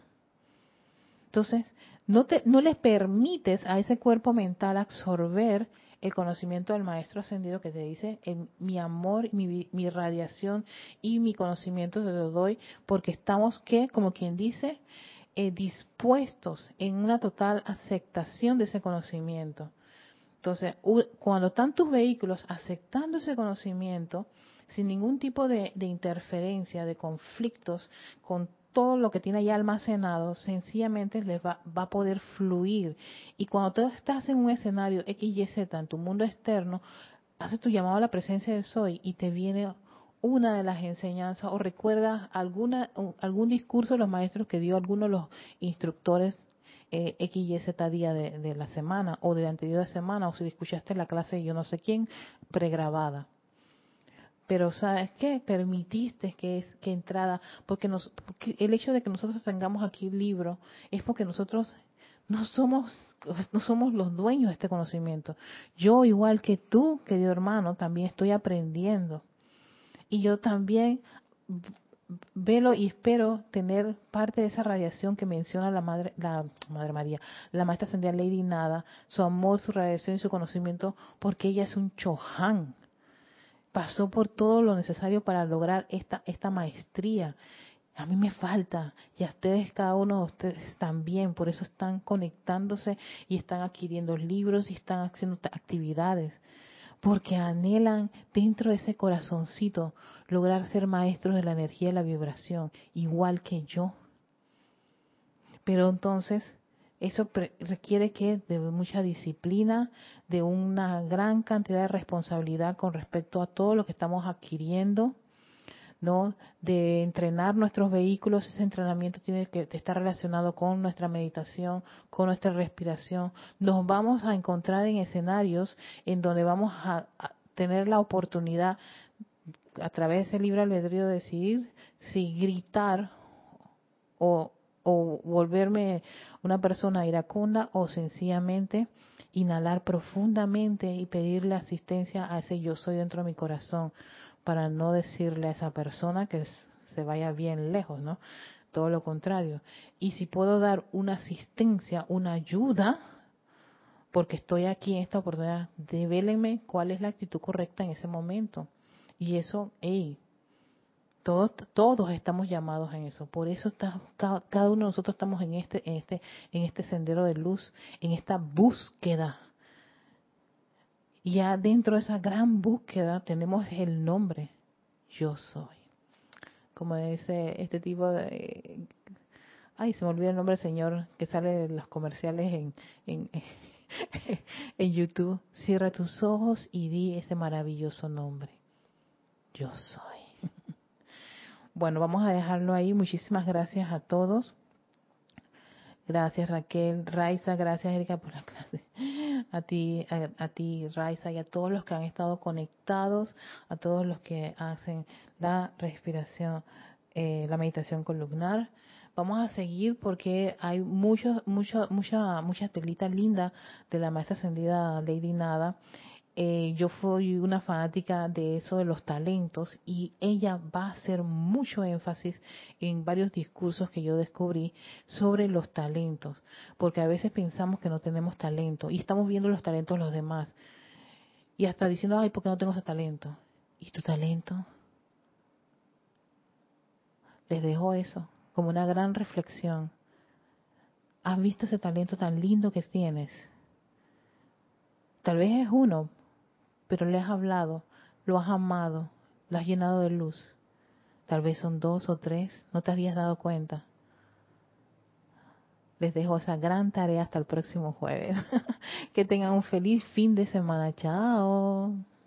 Entonces, no, te, no les permites a ese cuerpo mental absorber el conocimiento del Maestro Ascendido que te dice, en mi amor, mi, mi radiación y mi conocimiento te lo doy porque estamos que, como quien dice, eh, dispuestos en una total aceptación de ese conocimiento. Entonces, cuando están tus vehículos aceptando ese conocimiento, sin ningún tipo de, de interferencia, de conflictos con todo lo que tiene ya almacenado, sencillamente les va, va, a poder fluir. Y cuando tú estás en un escenario X, Y, Z, en tu mundo externo, haces tu llamado a la presencia de Soy y te viene una de las enseñanzas o recuerdas alguna, algún discurso de los maestros que dio alguno de los instructores eh, X, día de, de, la semana o de la anterior semana o si escuchaste la clase de yo no sé quién pregrabada pero sabes qué permitiste que es que entrada porque nos el hecho de que nosotros tengamos aquí el libro es porque nosotros no somos no somos los dueños de este conocimiento. Yo igual que tú querido hermano también estoy aprendiendo. Y yo también velo y espero tener parte de esa radiación que menciona la madre la madre María la maestra ascendida Lady Nada su amor su radiación y su conocimiento porque ella es un chohan pasó por todo lo necesario para lograr esta, esta maestría. A mí me falta, y a ustedes, cada uno de ustedes también, por eso están conectándose y están adquiriendo libros y están haciendo actividades, porque anhelan dentro de ese corazoncito lograr ser maestros de la energía y la vibración, igual que yo. Pero entonces eso requiere que de mucha disciplina, de una gran cantidad de responsabilidad con respecto a todo lo que estamos adquiriendo, ¿no? De entrenar nuestros vehículos, ese entrenamiento tiene que estar relacionado con nuestra meditación, con nuestra respiración. Nos vamos a encontrar en escenarios en donde vamos a, tener la oportunidad a través de ese libre albedrío de decidir si gritar o o volverme una persona iracunda o sencillamente inhalar profundamente y pedirle asistencia a ese yo soy dentro de mi corazón para no decirle a esa persona que se vaya bien lejos, ¿no? Todo lo contrario. Y si puedo dar una asistencia, una ayuda, porque estoy aquí en esta oportunidad, devélenme cuál es la actitud correcta en ese momento. Y eso, hey, todos, todos estamos llamados en eso. Por eso cada uno de nosotros estamos en este, en este, en este sendero de luz, en esta búsqueda. Y ya dentro de esa gran búsqueda tenemos el nombre, yo soy. Como dice este tipo de... Ay, se me olvida el nombre del señor que sale en los comerciales en, en YouTube. Cierra tus ojos y di ese maravilloso nombre. Yo soy. Bueno, vamos a dejarlo ahí. Muchísimas gracias a todos. Gracias Raquel, Raiza, gracias Erika por la clase. A ti, a, ti Raiza y a todos los que han estado conectados, a todos los que hacen la respiración, eh, la meditación columnar. Vamos a seguir porque hay mucho, mucho, mucha, mucha telita linda de la maestra ascendida Lady Nada eh, yo fui una fanática de eso de los talentos y ella va a hacer mucho énfasis en varios discursos que yo descubrí sobre los talentos, porque a veces pensamos que no tenemos talento y estamos viendo los talentos de los demás y hasta diciendo, ay, ¿por qué no tengo ese talento? ¿Y tu talento? Les dejo eso como una gran reflexión. ¿Has visto ese talento tan lindo que tienes? Tal vez es uno, pero le has hablado, lo has amado, lo has llenado de luz. Tal vez son dos o tres, no te habías dado cuenta. Les dejo esa gran tarea hasta el próximo jueves. que tengan un feliz fin de semana. Chao.